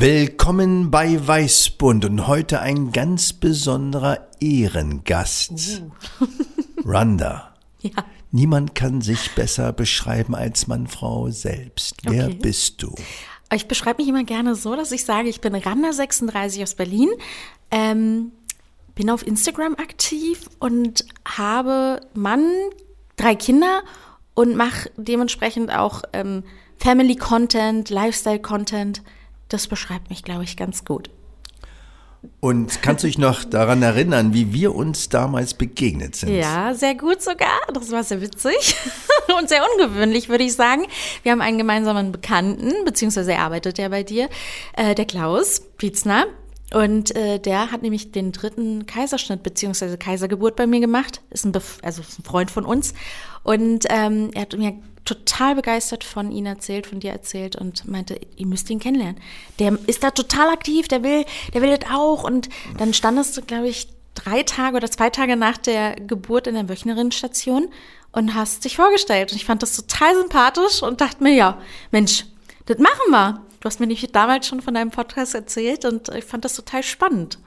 Willkommen bei Weißbund und heute ein ganz besonderer Ehrengast. Uh. Randa. Ja. Niemand kann sich besser beschreiben als man Frau selbst. Wer okay. bist du? Ich beschreibe mich immer gerne so, dass ich sage, ich bin Randa36 aus Berlin, ähm, bin auf Instagram aktiv und habe Mann, drei Kinder und mache dementsprechend auch ähm, Family Content, Lifestyle Content das beschreibt mich, glaube ich, ganz gut. Und kannst du dich noch daran erinnern, wie wir uns damals begegnet sind? Ja, sehr gut sogar. Das war sehr witzig und sehr ungewöhnlich, würde ich sagen. Wir haben einen gemeinsamen Bekannten, beziehungsweise er arbeitet ja bei dir, äh, der Klaus Pietzner. Und äh, der hat nämlich den dritten Kaiserschnitt beziehungsweise Kaisergeburt bei mir gemacht. Ist ein, Bef also ist ein Freund von uns. Und ähm, er hat mir total begeistert von ihm erzählt, von dir erzählt und meinte, ihr müsst ihn kennenlernen. Der ist da total aktiv, der will, der will das auch. Und dann standest du, glaube ich, drei Tage oder zwei Tage nach der Geburt in der Wöchnerinnenstation und hast dich vorgestellt. Und ich fand das total sympathisch und dachte mir, ja, Mensch, das machen wir. Du hast mir nämlich damals schon von deinem Podcast erzählt und ich fand das total spannend.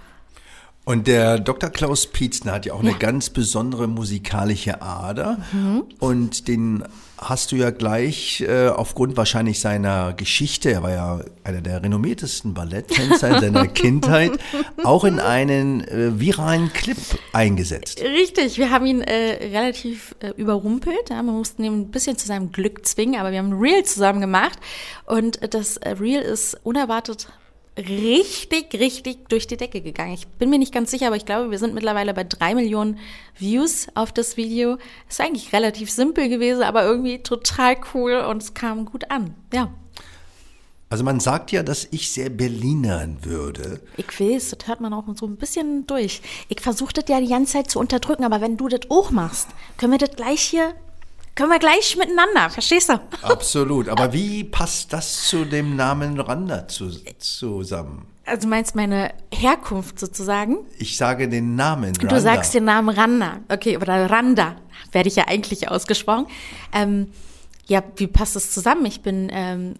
Und der Dr. Klaus Pietzner hat ja auch ja. eine ganz besondere musikalische Ader. Mhm. Und den hast du ja gleich äh, aufgrund wahrscheinlich seiner Geschichte, er war ja einer der renommiertesten Balletttänzer in seiner Kindheit, auch in einen äh, viralen Clip eingesetzt. Richtig, wir haben ihn äh, relativ äh, überrumpelt. Ja, wir mussten ihn ein bisschen zu seinem Glück zwingen, aber wir haben ein Reel zusammen gemacht. Und das äh, Reel ist unerwartet richtig, richtig durch die Decke gegangen. Ich bin mir nicht ganz sicher, aber ich glaube, wir sind mittlerweile bei drei Millionen Views auf das Video. Ist eigentlich relativ simpel gewesen, aber irgendwie total cool und es kam gut an. Ja. Also man sagt ja, dass ich sehr Berlinern würde. Ich weiß, das hört man auch so ein bisschen durch. Ich versuche das ja die ganze Zeit zu unterdrücken, aber wenn du das auch machst, können wir das gleich hier können wir gleich miteinander, verstehst du? Absolut. Aber wie passt das zu dem Namen Randa zu, zusammen? Also meinst meine Herkunft sozusagen? Ich sage den Namen Randa. Du sagst den Namen Randa. Okay, oder Randa werde ich ja eigentlich ausgesprochen. Ähm, ja, wie passt das zusammen? Ich bin ähm,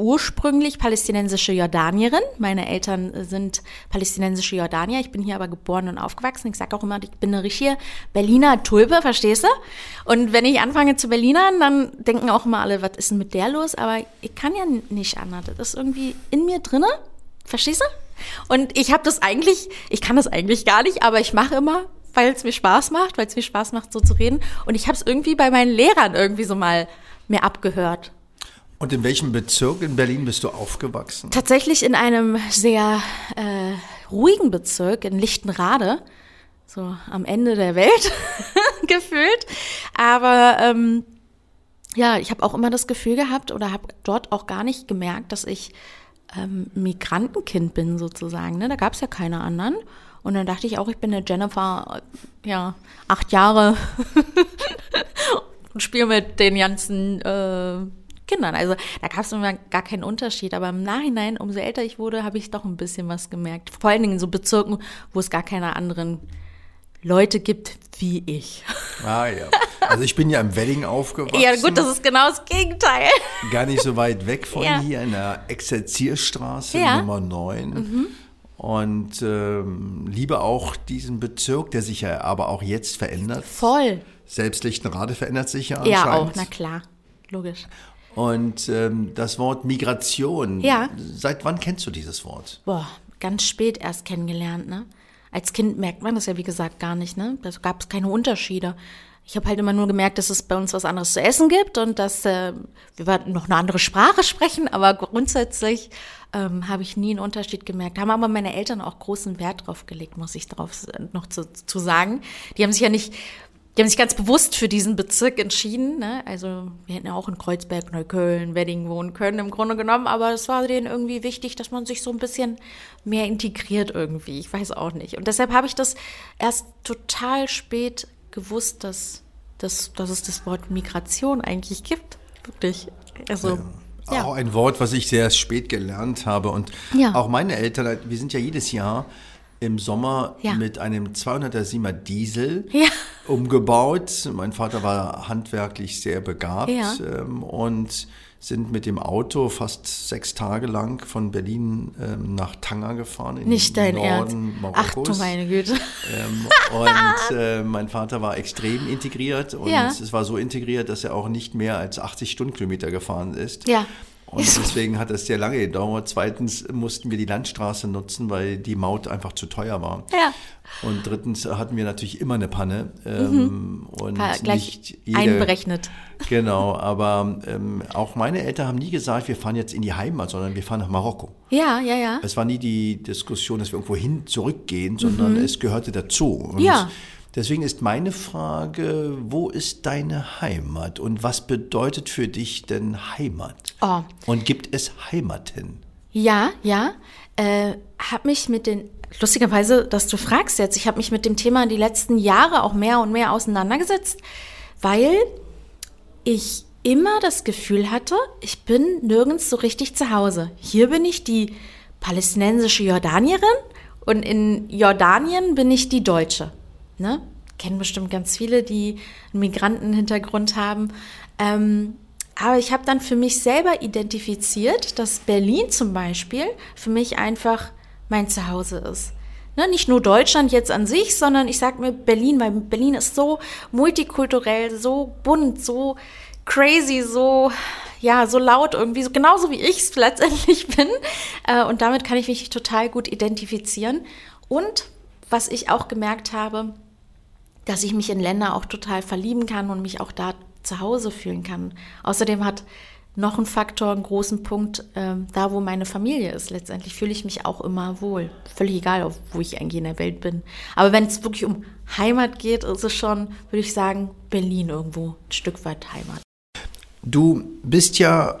ursprünglich palästinensische Jordanierin. Meine Eltern sind palästinensische Jordanier. Ich bin hier aber geboren und aufgewachsen. Ich sage auch immer, ich bin eine richtige Berliner Tulpe, verstehst du? Und wenn ich anfange zu Berlinern, dann denken auch immer alle, was ist denn mit der los? Aber ich kann ja nicht anders. Das ist irgendwie in mir drinne, verstehst du? Und ich habe das eigentlich, ich kann das eigentlich gar nicht, aber ich mache immer, weil es mir Spaß macht, weil es mir Spaß macht, so zu reden. Und ich habe es irgendwie bei meinen Lehrern irgendwie so mal mir abgehört. Und in welchem Bezirk in Berlin bist du aufgewachsen? Tatsächlich in einem sehr äh, ruhigen Bezirk in Lichtenrade, so am Ende der Welt gefühlt. Aber ähm, ja, ich habe auch immer das Gefühl gehabt oder habe dort auch gar nicht gemerkt, dass ich ähm, Migrantenkind bin sozusagen. Ne? Da gab es ja keine anderen. Und dann dachte ich auch, ich bin eine Jennifer, ja, acht Jahre und spiele mit den ganzen äh, Kindern. Also da gab es immer gar keinen Unterschied. Aber im Nachhinein, umso älter ich wurde, habe ich doch ein bisschen was gemerkt. Vor allen Dingen in so Bezirken, wo es gar keine anderen Leute gibt wie ich. Ah ja. Also ich bin ja im Wedding aufgewachsen. Ja gut, das ist genau das Gegenteil. Gar nicht so weit weg von ja. hier in der Exerzierstraße ja. Nummer 9. Mhm. Und ähm, liebe auch diesen Bezirk, der sich ja aber auch jetzt verändert. Voll. Selbst Lichtenrade verändert sich ja anscheinend. Ja, auch, na klar. Logisch. Und ähm, das Wort Migration, ja. seit wann kennst du dieses Wort? Boah, ganz spät erst kennengelernt, ne? Als Kind merkt man das ja, wie gesagt, gar nicht, ne? Da gab es keine Unterschiede. Ich habe halt immer nur gemerkt, dass es bei uns was anderes zu essen gibt und dass äh, wir noch eine andere Sprache sprechen, aber grundsätzlich ähm, habe ich nie einen Unterschied gemerkt. Haben aber meine Eltern auch großen Wert drauf gelegt, muss ich darauf noch zu, zu sagen. Die haben sich ja nicht die haben sich ganz bewusst für diesen Bezirk entschieden. Ne? Also wir hätten ja auch in Kreuzberg, Neukölln, Wedding wohnen können im Grunde genommen, aber es war denen irgendwie wichtig, dass man sich so ein bisschen mehr integriert irgendwie. Ich weiß auch nicht. Und deshalb habe ich das erst total spät gewusst, dass, dass, dass es das Wort Migration eigentlich gibt. Wirklich. Also. Ja. Ja. Auch ein Wort, was ich sehr spät gelernt habe. Und ja. auch meine Eltern, wir sind ja jedes Jahr im Sommer ja. mit einem 200er Siemer Diesel ja. umgebaut. Mein Vater war handwerklich sehr begabt ja. ähm, und sind mit dem Auto fast sechs Tage lang von Berlin ähm, nach Tanger gefahren. In Nicht dein Norden Ernst. Marokkos. Ach du meine Güte. Ähm, und äh, mein Vater war extrem integriert und es war so integriert, dass er auch nicht mehr als 80 Stundenkilometer gefahren ist. Ja. Und deswegen hat es sehr lange gedauert. Zweitens mussten wir die Landstraße nutzen, weil die Maut einfach zu teuer war. Ja. Und drittens hatten wir natürlich immer eine Panne. Ähm, und War gleich nicht jede, einberechnet. Genau, aber ähm, auch meine Eltern haben nie gesagt, wir fahren jetzt in die Heimat, sondern wir fahren nach Marokko. Ja, ja, ja. Es war nie die Diskussion, dass wir irgendwo hin zurückgehen, sondern mhm. es gehörte dazu. Und ja. Deswegen ist meine Frage, wo ist deine Heimat und was bedeutet für dich denn Heimat? Oh. Und gibt es Heimaten? Ja, ja. Äh, hab mich mit den, lustigerweise, dass du fragst jetzt, ich habe mich mit dem Thema die letzten Jahre auch mehr und mehr auseinandergesetzt, weil ich immer das Gefühl hatte, ich bin nirgends so richtig zu Hause. Hier bin ich die palästinensische Jordanierin und in Jordanien bin ich die Deutsche ne? Kennen bestimmt ganz viele, die einen Migrantenhintergrund haben. Ähm, aber ich habe dann für mich selber identifiziert, dass Berlin zum Beispiel für mich einfach mein Zuhause ist. Ne, nicht nur Deutschland jetzt an sich, sondern ich sage mir Berlin, weil Berlin ist so multikulturell, so bunt, so crazy, so ja, so laut irgendwie, so genauso wie ich es letztendlich bin. Äh, und damit kann ich mich total gut identifizieren. Und was ich auch gemerkt habe, dass ich mich in Länder auch total verlieben kann und mich auch da zu Hause fühlen kann. Außerdem hat noch ein Faktor, einen großen Punkt, äh, da wo meine Familie ist. Letztendlich fühle ich mich auch immer wohl. Völlig egal, wo ich eigentlich in der Welt bin. Aber wenn es wirklich um Heimat geht, ist es schon, würde ich sagen, Berlin irgendwo ein Stück weit Heimat. Du bist ja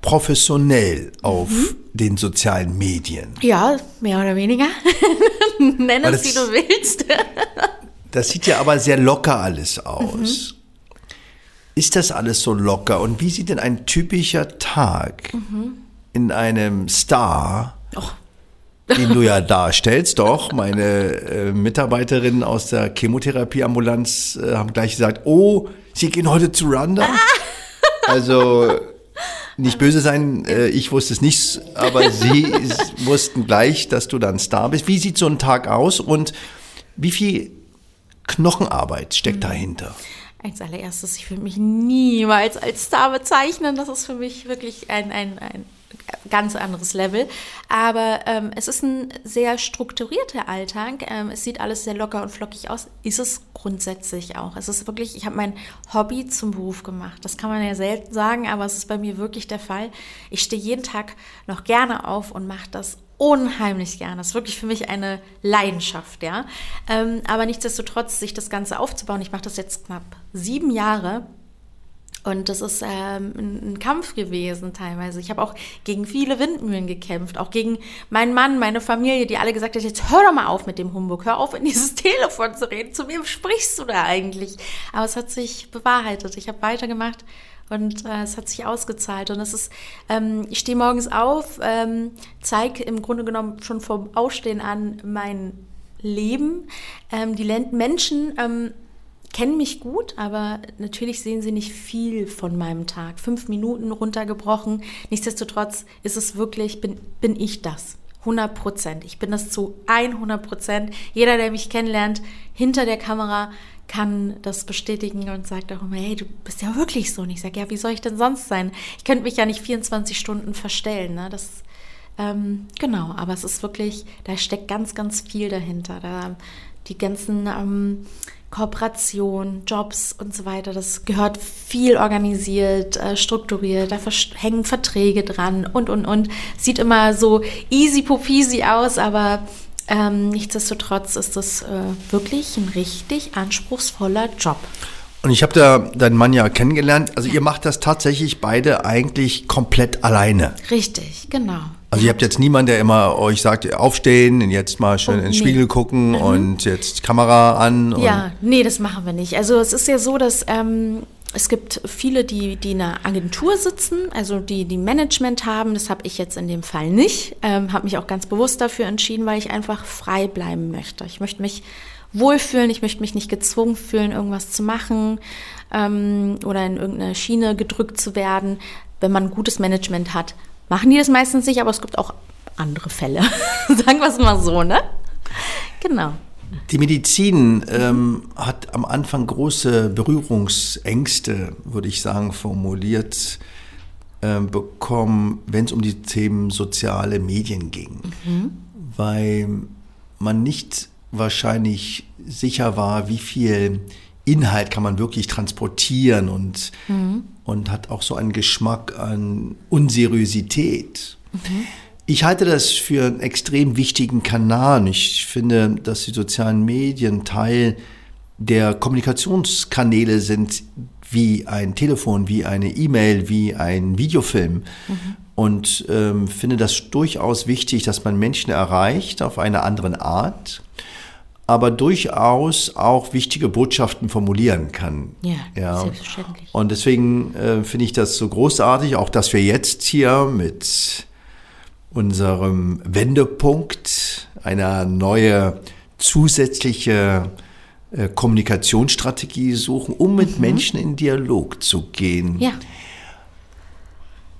professionell auf mhm. den sozialen Medien. Ja, mehr oder weniger. Nenn es, wie du willst. Das sieht ja aber sehr locker alles aus. Mhm. Ist das alles so locker? Und wie sieht denn ein typischer Tag mhm. in einem Star, oh. den du ja darstellst, doch, meine äh, Mitarbeiterinnen aus der Chemotherapieambulanz äh, haben gleich gesagt, oh, sie gehen heute zu Randa. Also nicht böse sein, äh, ich wusste es nicht, aber sie wussten gleich, dass du dann Star bist. Wie sieht so ein Tag aus und wie viel Knochenarbeit steckt mhm. dahinter? Als allererstes, ich würde mich niemals als Star bezeichnen. Das ist für mich wirklich ein, ein, ein ganz anderes Level. Aber ähm, es ist ein sehr strukturierter Alltag. Ähm, es sieht alles sehr locker und flockig aus. Ist es grundsätzlich auch. Es ist wirklich, ich habe mein Hobby zum Beruf gemacht. Das kann man ja selten sagen, aber es ist bei mir wirklich der Fall. Ich stehe jeden Tag noch gerne auf und mache das unheimlich gerne. Das ist wirklich für mich eine Leidenschaft, ja. Ähm, aber nichtsdestotrotz, sich das Ganze aufzubauen, ich mache das jetzt knapp sieben Jahre. Und das ist ähm, ein, Kampf gewesen teilweise. Ich habe auch gegen viele Windmühlen gekämpft, auch gegen meinen Mann, meine Familie, die alle gesagt haben, jetzt hör doch mal auf mit dem Humbug, hör auf in dieses Telefon zu reden, zu wem sprichst du da eigentlich? Aber es hat sich bewahrheitet. Ich habe weitergemacht und äh, es hat sich ausgezahlt. Und es ist, ähm, ich stehe morgens auf, ähm, zeige im Grunde genommen schon vom Ausstehen an mein Leben. Ähm, die Menschen ähm, kennen mich gut, aber natürlich sehen sie nicht viel von meinem Tag. Fünf Minuten runtergebrochen. Nichtsdestotrotz ist es wirklich, bin, bin ich das. 100 Prozent. Ich bin das zu 100 Prozent. Jeder, der mich kennenlernt, hinter der Kamera kann das bestätigen und sagt auch immer, hey, du bist ja wirklich so. Und ich sage, ja, wie soll ich denn sonst sein? Ich könnte mich ja nicht 24 Stunden verstellen. Ne? Das, ähm, genau, aber es ist wirklich, da steckt ganz, ganz viel dahinter. Da, die ganzen ähm, Kooperationen, Jobs und so weiter, das gehört viel organisiert, äh, strukturiert, da hängen Verträge dran und, und, und. Sieht immer so easy peasy aus, aber Ähm, nichtsdestotrotz ist das äh, wirklich ein richtig anspruchsvoller Job. Und ich habe da deinen Mann ja kennengelernt. Also ihr macht das tatsächlich beide eigentlich komplett alleine. Richtig, genau. Also ihr habt jetzt niemanden, der immer euch sagt, aufstehen, jetzt mal schön Oh, in den nee. Spiegel gucken und jetzt Kamera an. Ja, nee, das machen wir nicht. Also es ist ja so, dass ähm, es gibt viele, die, die in einer Agentur sitzen, also die, die Management haben. Das habe ich jetzt in dem Fall nicht. Ähm, habe mich auch ganz bewusst dafür entschieden, weil ich einfach frei bleiben möchte. Ich möchte mich wohlfühlen, ich möchte mich nicht gezwungen fühlen, irgendwas zu machen ähm, oder in irgendeine Schiene gedrückt zu werden. Wenn man gutes Management hat, machen die das meistens nicht, aber es gibt auch andere Fälle. Sagen wir es mal so, ne? Genau. Die Medizin ähm, hat am Anfang große Berührungsängste, würde ich sagen, formuliert ähm, bekommen, wenn es um die Themen soziale Medien ging. Weil man nicht wahrscheinlich sicher war, wie viel Inhalt kann man wirklich transportieren und, und hat auch so einen Geschmack an Unseriosität. Ich halte das für einen extrem wichtigen Kanal. Ich finde, dass die sozialen Medien Teil der Kommunikationskanäle sind, wie ein Telefon, wie eine E-Mail, wie ein Videofilm. Und ähm, finde das durchaus wichtig, dass man Menschen erreicht auf eine andere Art, aber durchaus auch wichtige Botschaften formulieren kann. Ja, selbstverständlich. Und deswegen äh, finde ich das so großartig, auch dass wir jetzt hier mit unserem Wendepunkt eine neue zusätzliche äh, Kommunikationsstrategie suchen, um mit Menschen in Dialog zu gehen. Ja.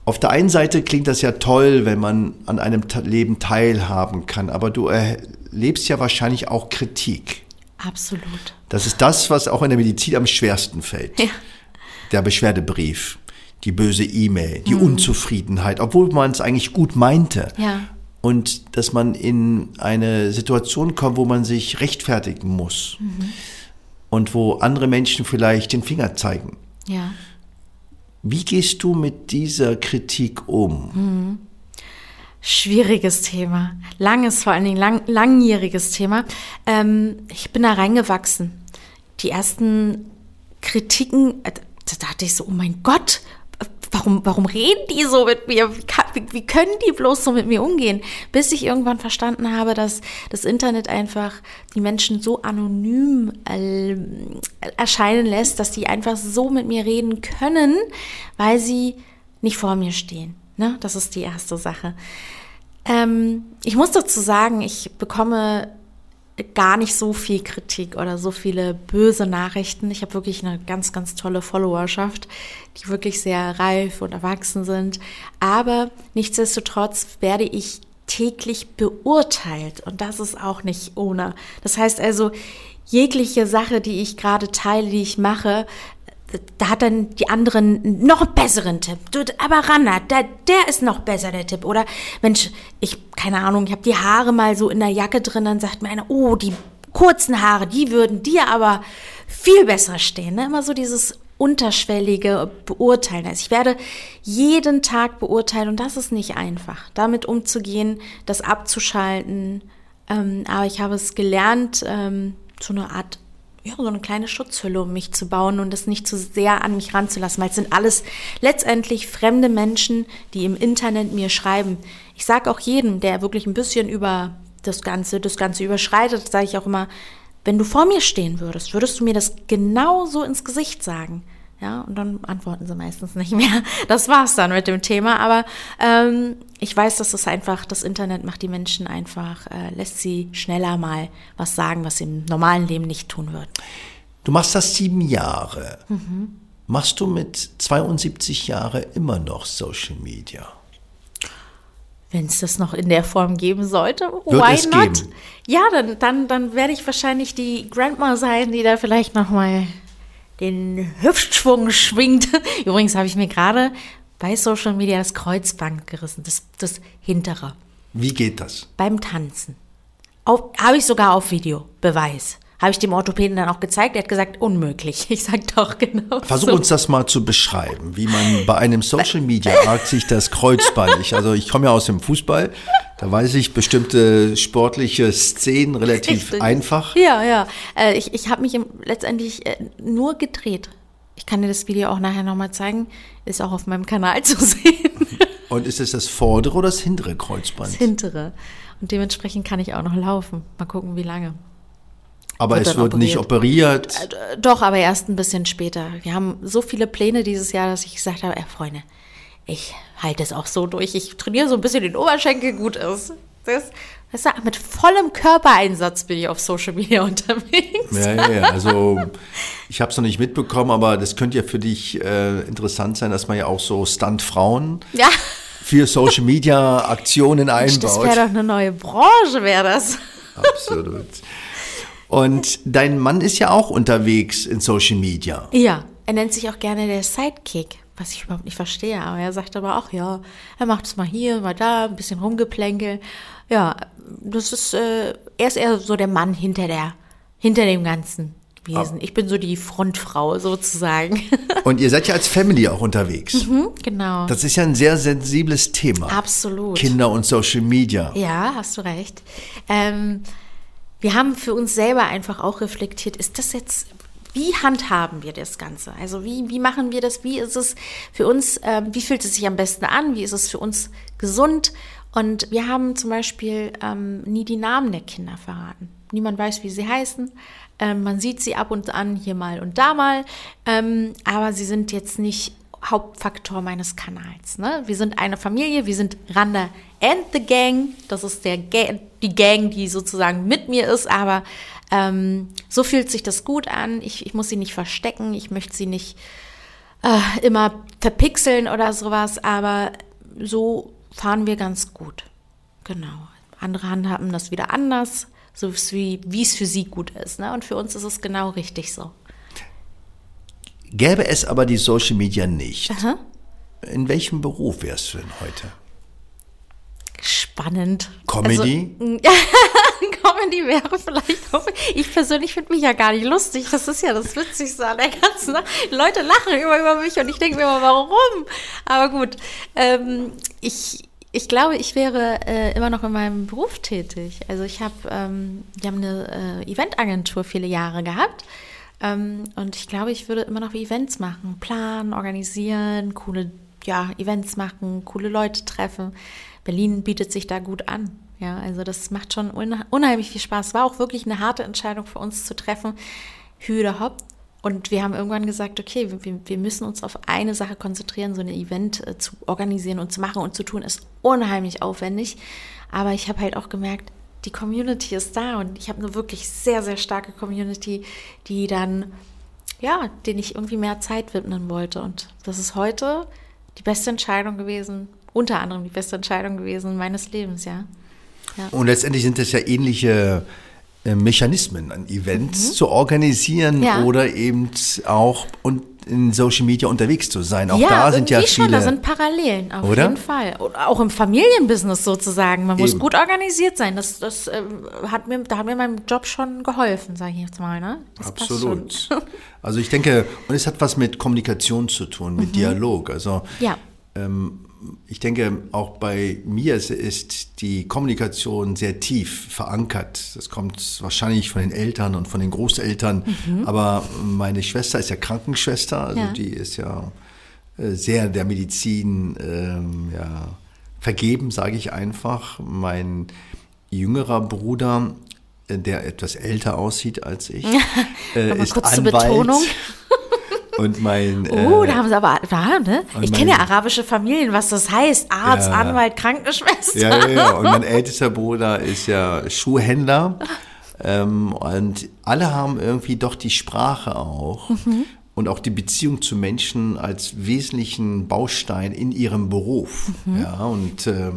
Auf der einen Seite klingt das ja toll, wenn man an einem Leben teilhaben kann, aber du erlebst ja wahrscheinlich auch Kritik. Absolut. Das ist das, was auch in der Medizin am schwersten fällt. Ja. Der Beschwerdebrief, die böse E-Mail, die Unzufriedenheit, obwohl man es eigentlich gut meinte. Ja. Und dass man in eine Situation kommt, wo man sich rechtfertigen muss. Und wo andere Menschen vielleicht den Finger zeigen. Ja. Wie gehst du mit dieser Kritik um? Schwieriges Thema. Langes, vor allen Dingen lang, langjähriges Thema. Ähm, ich bin da reingewachsen. Die ersten Kritiken, äh, da dachte ich so, oh mein Gott, warum, warum reden die so mit mir? Wie, kann, wie, wie können die bloß so mit mir umgehen? Bis ich irgendwann verstanden habe, dass das Internet einfach die Menschen so anonym äh, erscheinen lässt, dass die einfach so mit mir reden können, weil sie nicht vor mir stehen. Ne? Das ist die erste Sache. Ähm, ich muss dazu sagen, ich bekomme gar nicht so viel Kritik oder so viele böse Nachrichten. Ich habe wirklich eine ganz, ganz tolle Followerschaft, die wirklich sehr reif und erwachsen sind. Aber nichtsdestotrotz werde ich täglich beurteilt und das ist auch nicht ohne. Das heißt also, jegliche Sache, die ich gerade teile, die ich mache, da hat dann die anderen noch einen besseren Tipp. Aber Ranna, der, der ist noch besser, der Tipp. Oder, Mensch, ich, keine Ahnung, ich habe die Haare mal so in der Jacke drin, dann sagt mir einer, oh, die kurzen Haare, die würden dir aber viel besser stehen. Ne? Immer so dieses unterschwellige Beurteilen. Also ich werde jeden Tag beurteilen und das ist nicht einfach, damit umzugehen, das abzuschalten. Ähm, aber ich habe es gelernt, ähm, so eine Art ja, so eine kleine Schutzhülle um mich zu bauen und das nicht zu sehr an mich ranzulassen, weil es sind alles letztendlich fremde Menschen, die im Internet mir schreiben. Ich sage auch jedem, der wirklich ein bisschen über das Ganze, das Ganze überschreitet, sage ich auch immer, wenn du vor mir stehen würdest, würdest du mir das genauso ins Gesicht sagen. Ja, und dann antworten sie meistens nicht mehr. Das war's dann mit dem Thema. Aber ähm, ich weiß, dass das einfach, das Internet macht die Menschen einfach, äh, lässt sie schneller mal was sagen, was sie im normalen Leben nicht tun würden. Du machst das sieben Jahre. Machst du mit 72 Jahren immer noch Social Media? Wenn es das noch in der Form geben sollte, Wird why es not? geben? Ja, dann, dann, dann werde ich wahrscheinlich die Grandma sein, die da vielleicht noch mal den Hüftschwung schwingt. Übrigens habe ich mir gerade bei Social Media das Kreuzband gerissen, das, das hintere, Wie geht das? beim Tanzen. Habe ich sogar auf Video, Beweis. Habe ich dem Orthopäden dann auch gezeigt. Er hat gesagt, unmöglich. Ich sag doch genau. Versuch so. uns das mal zu beschreiben, wie man bei einem Social Media Akt sich das Kreuzband. Ich, also ich komme ja aus dem Fußball, da weiß ich bestimmte sportliche Szenen relativ Richtig. einfach. Ja, ja. Äh, ich ich habe mich letztendlich äh, nur gedreht. Ich kann dir das Video auch nachher nochmal zeigen. Ist auch auf meinem Kanal zu sehen. Und ist es das vordere oder das hintere Kreuzband? Das hintere. Und dementsprechend kann ich auch noch laufen. Mal gucken, wie lange. Aber wird es wird nicht operiert. Äh, Doch, aber erst ein bisschen später. Wir haben so viele Pläne dieses Jahr, dass ich gesagt habe, ey, Freunde, ich halte es auch so durch. Ich trainiere so ein bisschen den Oberschenkel, gut ist. Das, weißt du, mit vollem Körpereinsatz bin ich auf Social Media unterwegs. Ja, ja, ja. Also ich habe es noch nicht mitbekommen, aber das könnte ja für dich äh, interessant sein, dass man ja auch so Stunt-Frauen Ja, für Social Media Aktionen das einbaut. wäre doch eine neue Branche, wäre das. Absolut. Und dein Mann ist ja auch unterwegs in Social Media. Ja, er nennt sich auch gerne der Sidekick, was ich überhaupt nicht verstehe. Aber er sagt aber auch, ja, er macht es mal hier, mal da, ein bisschen rumgeplänkel. Ja, das ist, äh, er ist eher so der Mann hinter der, hinter dem ganzen Wesen. Ich bin so die Frontfrau sozusagen. Und ihr seid ja als Family auch unterwegs. genau. Das ist ja ein sehr sensibles Thema. Absolut. Kinder und Social Media. Ja, hast du recht. Ähm, wir haben für uns selber einfach auch reflektiert, ist das jetzt, wie handhaben wir das Ganze? Also wie, wie machen wir das? Wie ist es für uns, ähm, wie fühlt es sich am besten an? Wie ist es für uns gesund? Und wir haben zum Beispiel ähm, nie die Namen der Kinder verraten. Niemand weiß, wie sie heißen. Ähm, man sieht sie ab und an hier mal und da mal. Ähm, aber sie sind jetzt nicht Hauptfaktor meines Kanals. Ne? Wir sind eine Familie, wir sind Randa and the Gang. Das ist der Ga die Gang, die sozusagen mit mir ist, aber ähm, so fühlt sich das gut an. Ich, ich muss sie nicht verstecken, ich möchte sie nicht äh, immer verpixeln oder sowas, aber so fahren wir ganz gut. Genau. Andere handhaben das wieder anders, so wie, es für sie gut ist. Ne? Und für uns ist es genau richtig so. Gäbe es aber die Social Media nicht, Aha. in welchem Beruf wärst du denn heute? Spannend. Comedy? Also, Comedy wäre vielleicht auch. Ich persönlich finde mich ja gar nicht lustig. Das ist ja das Witzigste an der ganzen Sache. Leute lachen immer über mich und ich denke mir immer, warum? Aber gut. Ähm, ich, ich glaube, ich wäre äh, immer noch in meinem Beruf tätig. Also ich habe, ähm, wir haben eine äh, Eventagentur viele Jahre gehabt. Ähm, und ich glaube, ich würde immer noch Events machen, planen, organisieren, coole ja, Events machen, coole Leute treffen. Berlin bietet sich da gut an. Ja, also das macht schon unheimlich viel Spaß. War auch wirklich eine harte Entscheidung für uns zu treffen. Hü oder hopp. Und wir haben irgendwann gesagt, okay, wir, wir müssen uns auf eine Sache konzentrieren, so ein Event äh, zu organisieren und zu machen und zu tun, ist unheimlich aufwendig. Aber ich habe halt auch gemerkt, die Community ist da und ich habe eine wirklich sehr, sehr starke Community, die dann, ja, den ich irgendwie mehr Zeit widmen wollte. Und das ist heute die beste Entscheidung gewesen, unter anderem die beste Entscheidung gewesen meines Lebens, ja. Und letztendlich sind es ja ähnliche äh, Mechanismen, an Events zu organisieren Mhm. Ja. oder eben auch und in Social Media unterwegs zu sein. Auch ja, da sind ja viele. schon, da sind Parallelen, auf Oder? jeden Fall. Und auch im Familienbusiness sozusagen. Man muss Eben. gut organisiert sein. Das, das ähm, hat mir, da hat mir mein Job schon geholfen, sage ich jetzt mal. Ne? Das Absolut. Also ich denke, und es hat was mit Kommunikation zu tun, mit Dialog. Also Mhm. Ja. ähm, ich denke, auch bei mir ist- die Kommunikation sehr tief verankert. Das kommt wahrscheinlich von den Eltern und von den Großeltern. Aber meine Schwester ist ja Krankenschwester, also Mhm. Ja. die ist ja äh, sehr der Medizin ähm, ja, vergeben, sage ich einfach. Mein jüngerer Bruder, äh, der etwas älter aussieht als ich, äh, ist Anwalt. Und mein Oh, äh, da haben sie aber, da, ne? Ich kenne ja arabische Familien, was das heißt. Arzt, Ja. Anwalt, Krankenschwester. Ja, ja, ja. Und mein ältester Bruder ist ja Schuhhändler. Ähm, und alle haben irgendwie doch die Sprache auch und auch die Beziehung zu Menschen als wesentlichen Baustein in ihrem Beruf. Ja, und äh,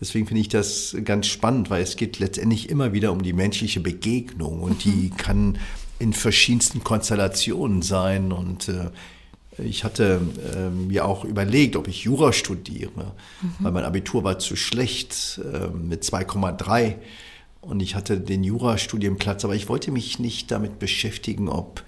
deswegen finde ich das ganz spannend, weil es geht letztendlich immer wieder um die menschliche Begegnung und die kann in verschiedensten Konstellationen sein und äh, ich hatte äh, mir auch überlegt, ob ich Jura studiere, weil mein Abitur war zu schlecht äh, mit 2,3. und ich hatte den Jurastudienplatz, aber ich wollte mich nicht damit beschäftigen, ob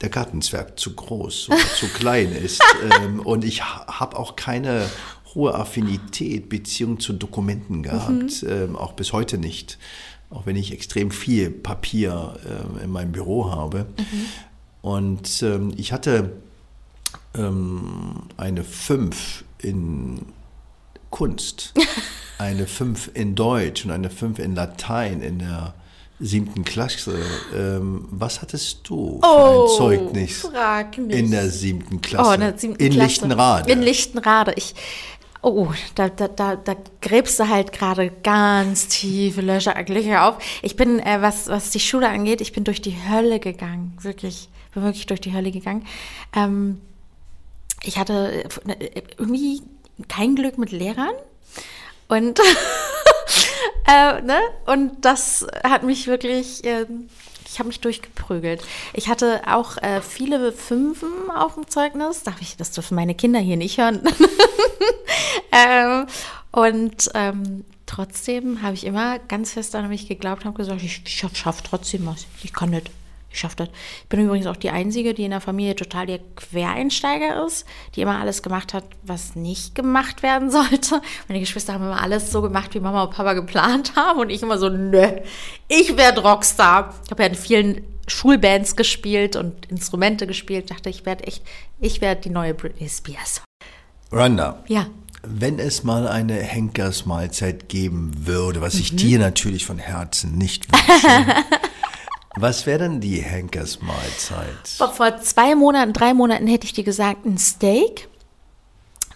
der Gartenzwerg zu groß oder zu klein ist. Ähm, und ich habe auch keine hohe Affinität, Beziehung zu Dokumenten gehabt, ähm, auch bis heute nicht. Auch wenn ich extrem viel Papier äh, in meinem Büro habe. Und ähm, ich hatte ähm, eine 5 in Kunst, eine 5 in Deutsch und eine 5 in Latein in der siebten Klasse. Ähm, was hattest du für Oh, ein Zeugnis frag mich. in der siebten Klasse? Oh, in der siebten in Klasse. Lichtenrade. In Lichtenrade. Ich, oh, da, da, da, da gräbst du halt gerade ganz tiefe Löcher Löcher auf. Ich bin, äh, was, was die Schule angeht, ich bin durch die Hölle gegangen. Wirklich, bin wirklich durch die Hölle gegangen. Ähm, ich hatte äh, irgendwie kein Glück mit Lehrern. Und, äh, ne? und das hat mich wirklich, ähm, ich habe mich durchgeprügelt. Ich hatte auch äh, viele Fünfen auf dem Zeugnis. Darf ich, das dürfen meine Kinder hier nicht hören. ähm, und ähm, trotzdem habe ich immer ganz fest an mich geglaubt, habe gesagt, ich, ich schaff, schaff trotzdem was. Ich kann nicht. Ich schaffe das. Ich bin übrigens auch die Einzige, die in der Familie total der Quereinsteiger ist, die immer alles gemacht hat, was nicht gemacht werden sollte. Meine Geschwister haben immer alles so gemacht, wie Mama und Papa geplant haben. Und ich immer so, nö, ich werde Rockstar. Ich habe ja in vielen Schulbands gespielt und Instrumente gespielt. Dachte, ich werde echt, ich werde die neue Britney Spears. Randa, Ja. wenn es mal eine Henkersmahlzeit geben würde, was Mhm. ich dir natürlich von Herzen nicht wünsche, was wäre denn die Henkersmahlzeit? Vor, vor zwei Monaten, drei Monaten hätte ich dir gesagt, ein Steak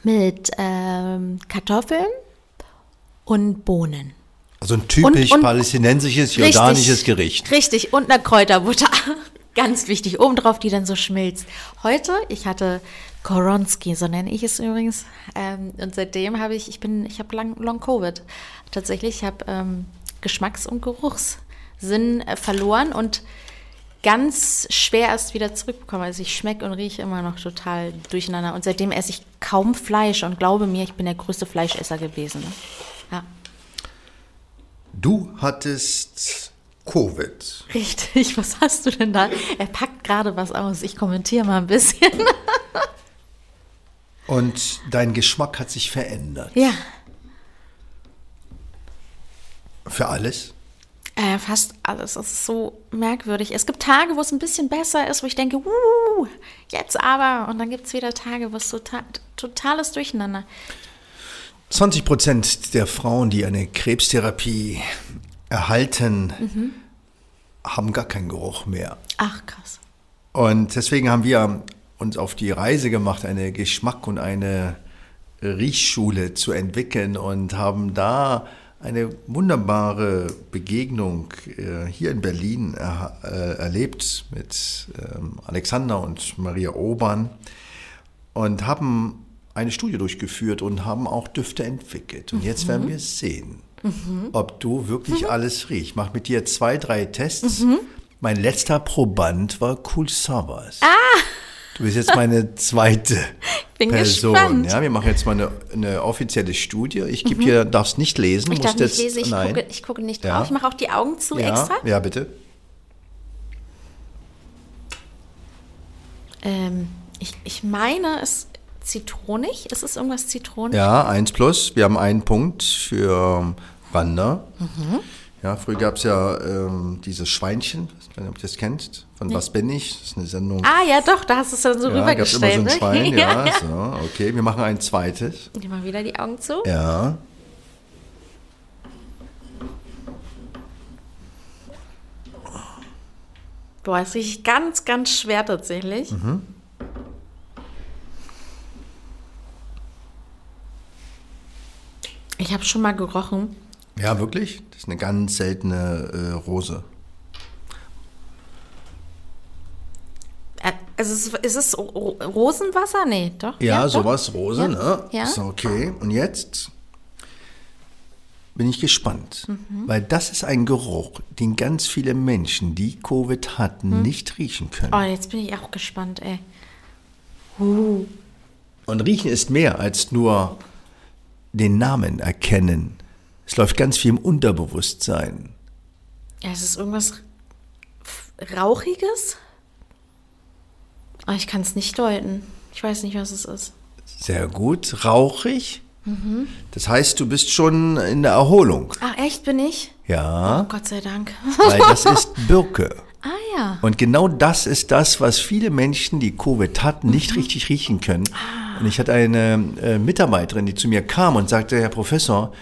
mit ähm, Kartoffeln und Bohnen. Also ein typisch Und- und- palästinensisches, jordanisches Gericht. Richtig, und eine Kräuterbutter. Ganz wichtig, obendrauf, die dann so schmilzt. Heute, ich hatte Koronski, so nenne ich es übrigens. Ähm, und seitdem habe ich, ich bin, ich habe lang, Long Covid. Tatsächlich, ich habe ähm, Geschmacks- und Geruchssinn äh, verloren und ganz schwer erst wieder zurückbekommen. Also ich schmecke und rieche immer noch total durcheinander. Und seitdem esse ich kaum Fleisch und glaube mir, ich bin der größte Fleischesser gewesen. Ne? Ja. Du hattest Covid. Richtig, was hast du denn da? Er packt gerade was aus. Ich kommentiere mal ein bisschen. Und dein Geschmack hat sich verändert. Ja, Für alles? Äh, fast alles. Das ist so merkwürdig. Es gibt Tage, wo es ein bisschen besser ist, wo ich denke, uh, jetzt aber. Und dann gibt es wieder Tage, wo es total, totales Durcheinander. 20 Prozent der Frauen, die eine Krebstherapie erhalten, Mhm. haben gar keinen Geruch mehr. Ach, krass. Und deswegen haben wir uns auf die Reise gemacht, eine Geschmack- und eine Riechschule zu entwickeln und haben da eine wunderbare Begegnung äh, hier in Berlin er, äh, erlebt mit ähm, Alexander und Maria Obern und haben eine Studie durchgeführt und haben auch Düfte entwickelt. Und jetzt werden wir sehen, ob du wirklich alles riechst. Ich mache mit dir zwei, drei Tests. Mein letzter Proband war Cool Savas. Du bist jetzt meine zweite Bin Person. gespannt. Ja, wir machen jetzt mal eine, eine offizielle Studie. Ich gebe dir, darfst nicht lesen. Ich darf nicht lesen, ich, nein. gucke, ich gucke nicht Ja. drauf. Ich mache auch die Augen zu ja, extra. ja, bitte. Ähm, ich, ich meine, es zitronig. Ist es irgendwas zitronig? Ja, eins plus. Wir haben einen Punkt für ähm, Randa. Mhm. Ja, früher gab es ja ähm, dieses Schweinchen, ich weiß nicht, ob ihr das kennt, von Was bin ich? Das ist eine Sendung. Ah, ja, doch, da hast du es dann so ja, gab es immer rübergestellt. so ein ne? Schwein, ja, so, okay. Wir machen ein zweites. Ich mache wieder die Augen zu. Ja. Boah, es riecht ganz, ganz schwer tatsächlich. Mhm. Ich habe schon mal gerochen. Ja, wirklich? Das ist eine ganz seltene äh, Rose. Also ist, es- Rosenwasser? Nee, doch. Ja, doch. sowas, Rose, Ja. ne? Ja. Ist okay. Und jetzt bin ich gespannt, Mhm. weil das ist ein Geruch, den ganz viele Menschen, die Covid hatten, nicht riechen können. Oh, jetzt bin ich auch gespannt, ey. Uh. Und riechen ist mehr als nur den Namen erkennen. Es läuft ganz viel im Unterbewusstsein. Ja, es ist irgendwas Rauchiges. Aber ich kann es nicht deuten. Ich weiß nicht, was es ist. Sehr gut. Rauchig. Das heißt, du bist schon in der Erholung. Ach, echt bin ich? Ja, Oh, Gott sei Dank. weil das ist Birke. ah ja. Und genau das ist das, was viele Menschen, die Covid hatten, nicht richtig riechen können. Und ich hatte eine äh, Mitarbeiterin, die zu mir kam und sagte, Herr Professor,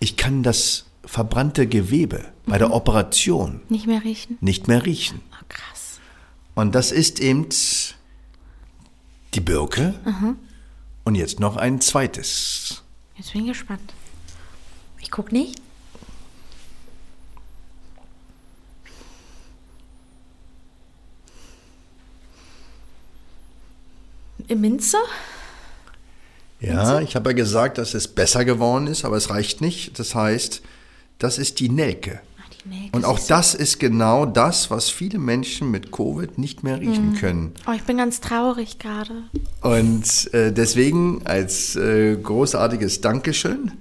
ich kann das verbrannte Gewebe bei der Operation Nicht mehr riechen? nicht mehr riechen. Oh, krass. Und das ist eben die Birke. Und jetzt noch ein zweites. Jetzt bin ich gespannt. Ich guck nicht. Im Minze? Ja, ich habe ja gesagt, dass es besser geworden ist, aber es reicht nicht. Das heißt, das ist die Nelke. Ah, die Nelke Und auch ist- das ist genau das, was viele Menschen mit Covid nicht mehr riechen können. Oh, ich bin ganz traurig gerade. Und äh, deswegen als äh, großartiges Dankeschön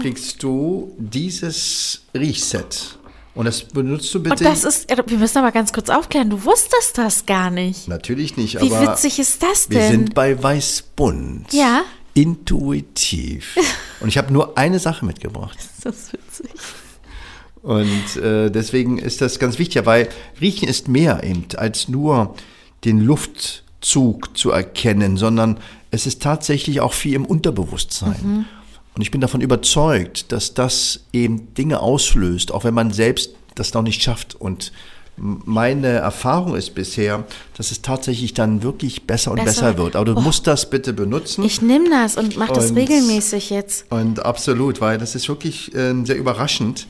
kriegst du dieses Riechset. Und das benutzt du bitte. Und das ist, wir müssen aber ganz kurz aufklären, du wusstest das gar nicht. Natürlich nicht, Wie aber witzig ist das wir denn? sind bei Weißbunt. Ja. Intuitiv. Und ich habe nur eine Sache mitgebracht. Das ist witzig. Und äh, deswegen ist das ganz wichtig, weil Riechen ist mehr eben als nur den Luftzug zu erkennen, sondern es ist tatsächlich auch viel im Unterbewusstsein. Und ich bin davon überzeugt, dass das eben Dinge auslöst, auch wenn man selbst das noch nicht schafft. Und meine Erfahrung ist bisher, dass es tatsächlich dann wirklich besser und Besser. besser, wird. Aber du Oh. musst das bitte benutzen. Ich nehme das und mache das regelmäßig jetzt. Und absolut, weil das ist wirklich ähm, sehr überraschend,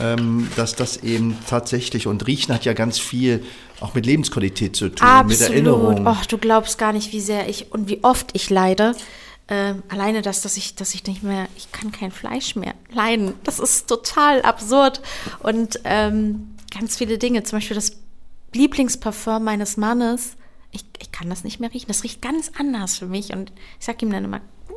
ähm, dass das eben tatsächlich, und Riechen hat ja ganz viel auch mit Lebensqualität zu tun, mit Absolut. Erinnerung. Och, du glaubst gar nicht, wie sehr ich und wie oft ich leide. Ähm, alleine das, dass ich, dass ich nicht mehr, ich kann kein Fleisch mehr leiden. Das ist total absurd. Und ähm, ganz viele Dinge, zum Beispiel das Lieblingsparfum meines Mannes, ich, ich kann das nicht mehr riechen. Das riecht ganz anders für mich. Und ich sag ihm dann immer, "Hm,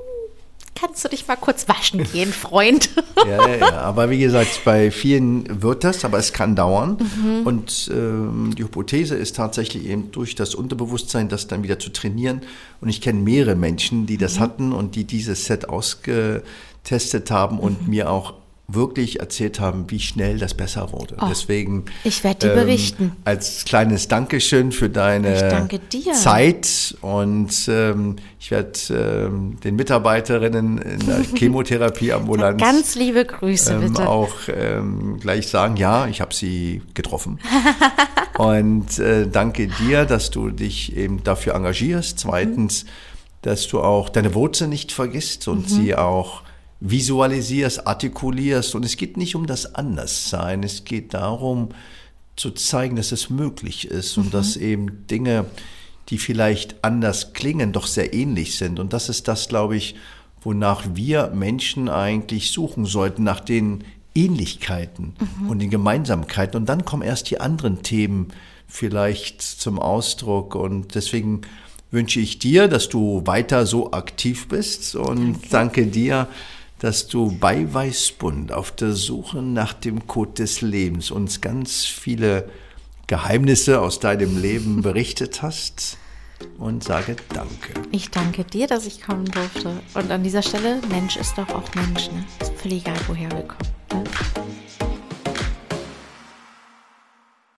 kannst du dich mal kurz waschen gehen, Freund? Ja, ja, ja, aber wie gesagt, bei vielen wird das, aber es kann dauern. Mhm. Und ähm, die Hypothese ist tatsächlich eben durch das Unterbewusstsein, das dann wieder zu trainieren. Und ich kenne mehrere Menschen, die Mhm. das hatten und die dieses Set ausgetestet haben und Mhm. mir auch wirklich erzählt haben, wie schnell das besser wurde. Deswegen Oh, ähm, ich werd dir berichten. als kleines Dankeschön für deine Ich danke dir. Zeit und ähm, ich werde ähm, den Mitarbeiterinnen in der Chemotherapieambulanz Ganz liebe Grüße, ähm, bitte. auch ähm, gleich sagen, ja, ich habe sie getroffen. und äh, danke dir, dass du dich eben dafür engagierst. Zweitens, dass du auch deine Wurzeln nicht vergisst und sie auch visualisierst, artikulierst. Und es geht nicht um das Anderssein, es geht darum, zu zeigen, dass es möglich ist und dass eben Dinge, die vielleicht anders klingen, doch sehr ähnlich sind. Und das ist das, glaube ich, wonach wir Menschen eigentlich suchen sollten, nach den Ähnlichkeiten und den Gemeinsamkeiten. Und dann kommen erst die anderen Themen vielleicht zum Ausdruck. Und deswegen wünsche ich dir, dass du weiter so aktiv bist und danke, dir, dass du bei Weißbund auf der Suche nach dem Code des Lebens uns ganz viele Geheimnisse aus deinem Leben berichtet hast und sage Danke. Ich danke dir, dass ich kommen durfte. Und an dieser Stelle, Mensch ist doch auch Mensch. Ne? Ist völlig egal, woher wir kommen. Ne?